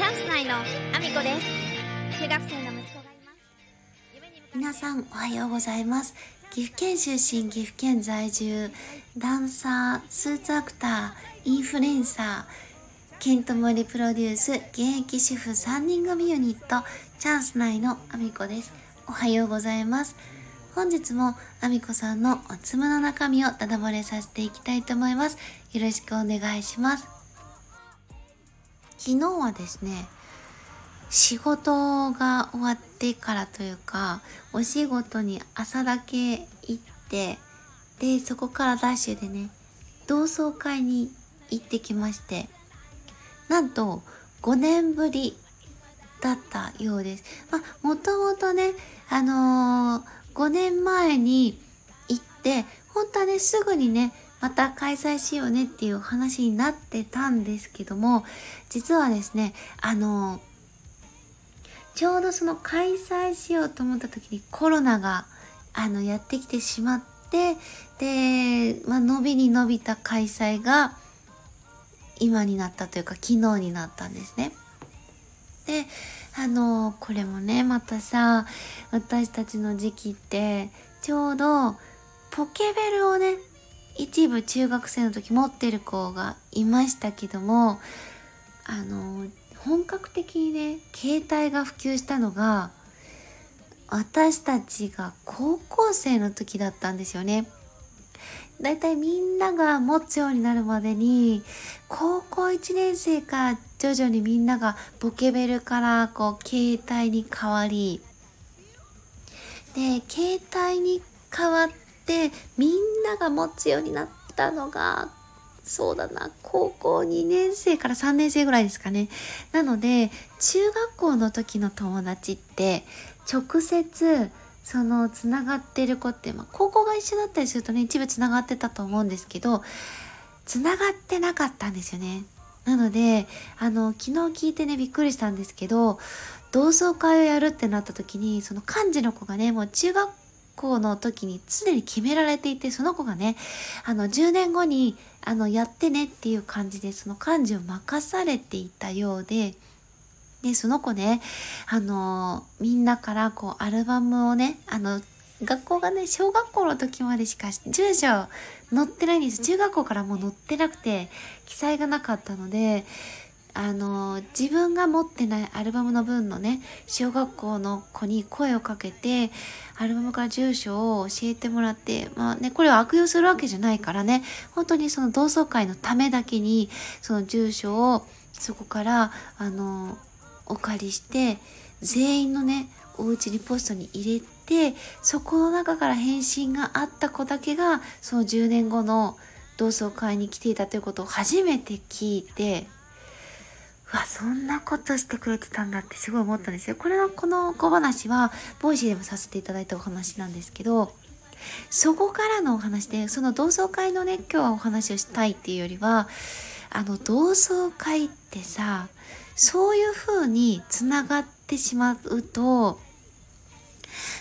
チャンス内のアミコです。中学生の息子がいます。皆さんおはようございます。岐阜県出身岐阜県在住ダンサースーツアクターインフルエンサーケントモリプロデュース現役主婦3人組ユニットチャンス内のアミコです。おはようございます。本日もアミコさんのおつむの中身をダダ漏れさせていきたいと思います。よろしくお願いします。昨日はですね仕事が終わってからというかお仕事に朝だけ行ってでそこからダッシュでね同窓会に行ってきましてなんと5年ぶりだったようです。まあ、もともとね、あのー、5年前に行って、本当はね、すぐにね、また開催しようねっていう話になってたんですけども、実はですね、あの、ちょうどその開催しようと思った時にコロナが、あの、やってきてしまって、で、まあ、伸びに伸びた開催が、今になったというか、昨日になったんですね。で、あの、これもね、またさ、私たちの時期って、ちょうど、ポケベルをね、一部中学生の時持ってる子がいましたけども、あの、本格的にね、携帯が普及したのが、私たちが高校生の時だったんですよね。だいたいみんなが持つようになるまでに高校1年生から徐々にみんながポケベルからこう携帯に変わりで携帯に変わってみんなが持つようになったのがそうだな高校2年生から3年生ぐらいですかねなので中学校の時の友達って直接そのつながってる子って、まあ、高校が一緒だったりするとね一部つながってたと思うんですけどつながってなかったんですよね。なのであの昨日聞いてねびっくりしたんですけど同窓会をやるってなった時にその幹事の子がねもう中学校の時に常に決められていてその子がねあの10年後にあのやってねっていう感じでその幹事を任されていたようで。で、その子ね、あの、みんなからこうアルバムをね、あの、学校がね、小学校の時までしか住所載ってないんです。中学校からもう載ってなくて、記載がなかったので、あの、自分が持ってないアルバムの分のね、小学校の子に声をかけて、アルバムから住所を教えてもらって、まあね、これを悪用するわけじゃないからね、本当にその同窓会のためだけに、その住所をそこから、あの、お借りして全員のねお家にポストに入れてそこの中から返信があった子だけがその10年後の同窓会に来ていたということを初めて聞いてうわそんなことしてくれてたんだってすごい思ったんですよ。これのこの小話は Voicy でもさせていただいたお話なんですけどそこからのお話でその同窓会のね今日はお話をしたいっていうよりはあの同窓会ってさそういう風につながってしまうと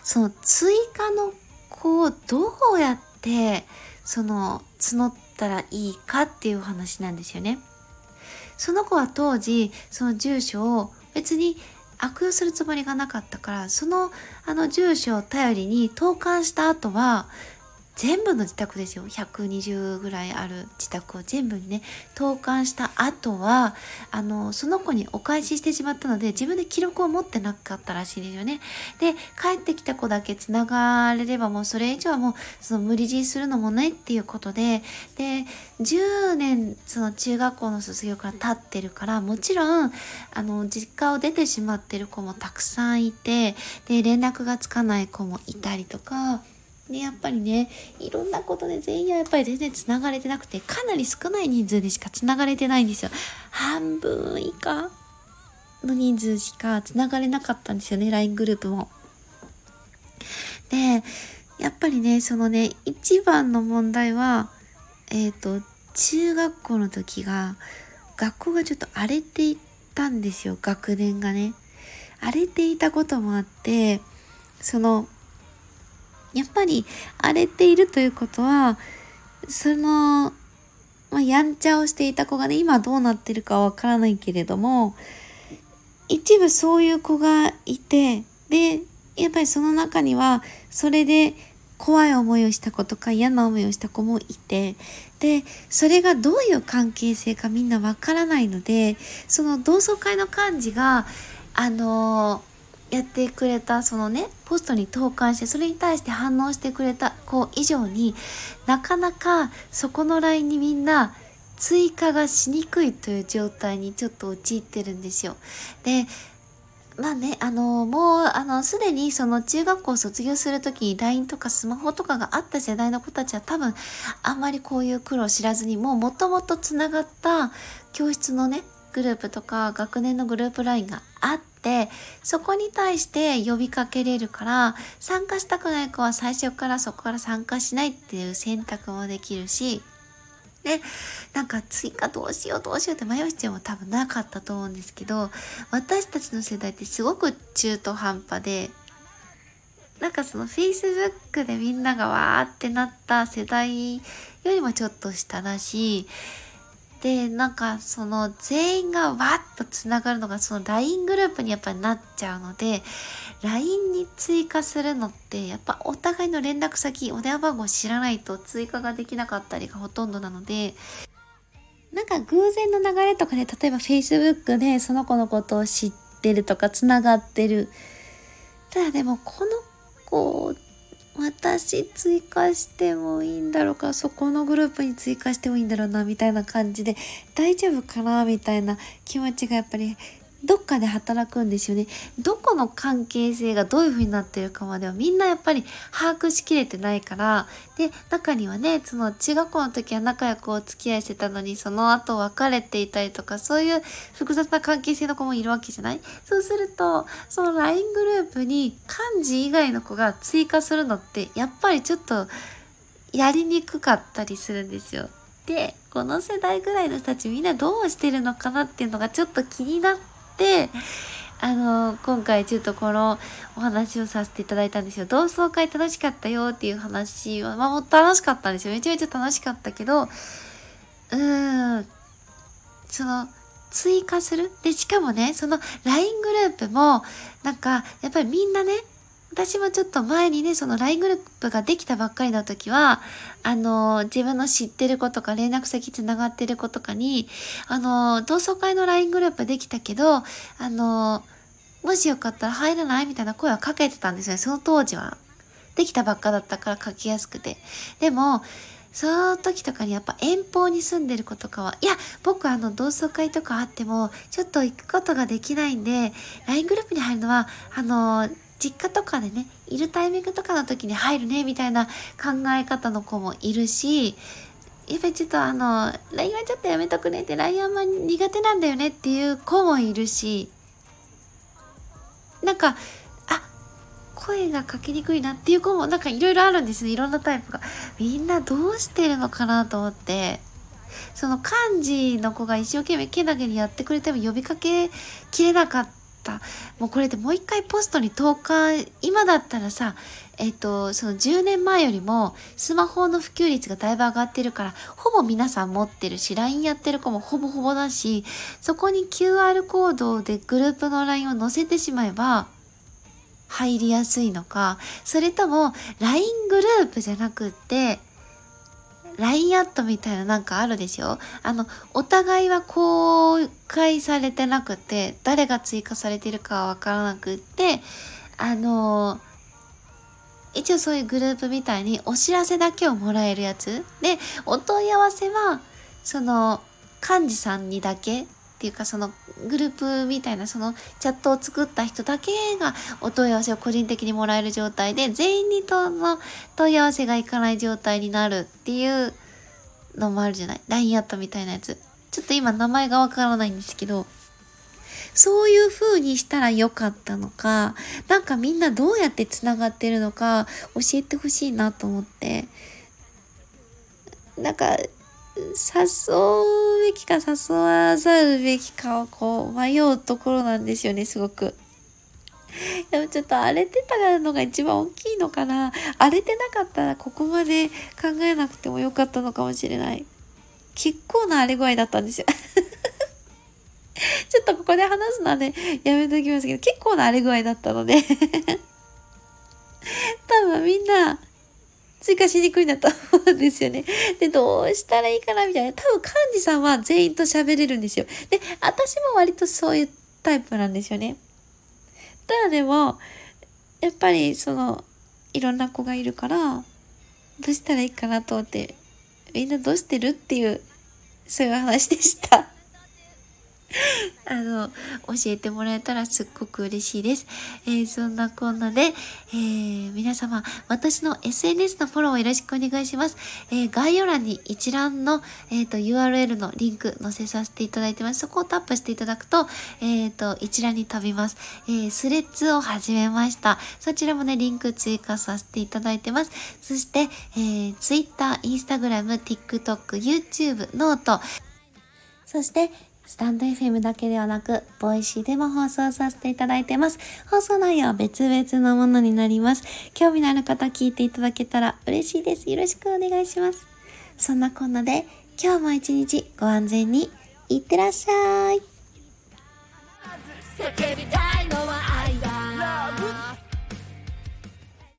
その追加の子をどうやってその募ったらいいかっていう話なんですよね。その子は当時その住所を別に悪用するつもりがなかったからそのあの住所を頼りに投函した後は全部の自宅ですよ。120ぐらいある自宅を全部にね投函した後はあのその子にお返ししてしまったので自分で記録を持ってなかったらしいんですよね。で帰ってきた子だけつながれればもうそれ以上はもうその無理強いするのもねっていうことでで10年その中学校の卒業から経ってるからもちろんあの実家を出てしまってる子もたくさんいてで連絡がつかない子もいたりとかで、やっぱりね、いろんなことで全員はやっぱり全然繋がれてなくて、かなり少ない人数でしか繋がれてないんですよ。半分以下の人数しか繋がれなかったんですよね、LINE グループも。で、やっぱりね、そのね、一番の問題は、えっ、ー、と、中学校の時が、学校がちょっと荒れていたんですよ、学年がね。荒れていたこともあって、その、やっぱり荒れているということは、その、まあ、やんちゃをしていた子がね、今どうなってるかわからないけれども、一部そういう子がいて、で、やっぱりその中には、それで怖い思いをした子とか嫌な思いをした子もいて、で、それがどういう関係性かみんなわからないので、その同窓会の幹事が、あの、やってくれたそのねポストに投函してそれに対して反応してくれた子以上になかなかそこの LINE にみんな追加がしにくいという状態にちょっと陥ってるんですよ。でまあね、あの、もう、あの、すでにその中学校を卒業するときに LINE とかスマホとかがあった世代の子たちは多分、あんまりこういう苦労知らずに、もう元々つながった教室のね、グループとか学年のグループ LINE があってて、そこに対して呼びかけれるから、参加したくない子は最初からそこから参加しないっていう選択もできるし、で、なんか追加どうしようどうしようって迷う必要も多分なかったと思うんですけど、私たちの世代ってすごく中途半端で、なんかその Facebook でみんながわーってなった世代よりもちょっと下だし、で、なんかその全員がわっとつながるのがその LINE グループにやっぱりなっちゃうので、LINE に追加するのってやっぱお互いの連絡先、お電話番号知らないと追加ができなかったりがほとんどなので、なんか偶然の流れとかで、例えば Facebook でその子のことを知ってるとか繋がってる。ただでもこの子私追加してもいいんだろうかそこのグループに追加してもいいんだろうなみたいな感じで大丈夫かなみたいな気持ちがやっぱりどっかで働くんですよね。どこの関係性がどういう風になってるかまではみんなやっぱり把握しきれてないから、で、中にはね、その中学校の時は仲良くお付き合いしてたのに、その後別れていたりとか、そういう複雑な関係性の子もいるわけじゃない？そうすると、その LINE グループに漢字以外の子が追加するのって、やっぱりちょっとやりにくかったりするんですよ。で、この世代ぐらいの人たちみんなどうしてるのかなっていうのがちょっと気になって、あの、今回ちょっとこのお話をさせていただいたんですよ。同窓会楽しかったよっていう話は、まあもう楽しかったんですよ。めちゃめちゃ楽しかったけど、うーん、その、追加する？で、しかもね、その LINE グループも、なんか、やっぱりみんなね、私もちょっと前にね、その LINE グループができたばっかりの時は、あの、自分の知ってる子とか連絡先つながってる子とかに、あの、同窓会の LINE グループできたけど、あの、もしよかったら入らない？みたいな声はかけてたんですよね、その当時は。できたばっかだったから書きやすくて。でも、その時とかにやっぱ遠方に住んでる子とかは、いや、僕あの同窓会とかあっても、ちょっと行くことができないんで、LINE グループに入るのは、あの、実家とかでね、いるタイミングとかの時に入るね、みたいな考え方の子もいるし、やっぱりちょっとあの、LINE はちょっとやめとくねって、LINE あんま苦手なんだよねっていう子もいるし、なんか、あ、声がかけにくいなっていう子もなんかいろいろあるんですね。いろんなタイプが。みんなどうしてるのかなと思って。その漢字の子が一生懸命けなげにやってくれても呼びかけきれなかった。もうこれでもう一回ポストに投函、今だったらさ、えっ、と、その10年前よりもスマホの普及率がだいぶ上がってるから、ほぼ皆さん持ってるし、LINE やってる子もほぼほぼだし、そこに QR コードでグループの LINE を載せてしまえば、入りやすいのか、それとも LINE グループじゃなくって、LINE アットみたいななんかあるでしょ？あの、お互いは公開されてなくて、誰が追加されてるかはわからなくって、あの一応そういうグループみたいにお知らせだけをもらえるやつ。で、お問い合わせは、その、幹事さんにだけっていうかそのグループみたいなそのチャットを作った人だけがお問い合わせを個人的にもらえる状態で全員にとの問い合わせがいかない状態になるっていうのもあるじゃない ?LINE アットみたいなやつ。ちょっと今名前がわからないんですけど、そういう風にしたらよかったのか、なんかみんなどうやって繋がってるのか教えてほしいなと思って。なんか、誘うべきか誘わざるべきかをこう迷うところなんですよね、すごく。でもちょっと荒れてたのが一番大きいのかな。荒れてなかったらここまで考えなくてもよかったのかもしれない。結構な荒れ具合だったんですよ。ちょっとここで話すのはね、やめときますけど、結構な荒れ具合だったので 多分みんな、追加しにくいんだと思うんですよね。で、どうしたらいいかなみたいな。多分、幹事さんは全員と喋れるんですよ。で、私も割とそういうタイプなんですよね。ただでも、やっぱりその、いろんな子がいるから、どうしたらいいかなと思って、みんなどうしてるっていう、そういう話でした。あの、教えてもらえたらすっごく嬉しいです。えー、そんなこんなで、えー、皆様、私の SNS のフォローをよろしくお願いします。えー、概要欄に一覧の、えっ、と、URL のリンク載せさせていただいてます。そこをタップしていただくと、えっ、と、一覧に飛びます。えスレッズを始めました。そちらもね、リンク追加させていただいてます。そして、え Twitter、Instagram、TikTok、 YouTube、note、そして、スタンド FM だけではなく、 Voicy でも放送させていただいてます。放送内容は別々のものになります。興味のある方聞いていただけたら嬉しいです。よろしくお願いします。そんなこんなで、今日も一日ご安全にいってらっしゃい。叫びたいのは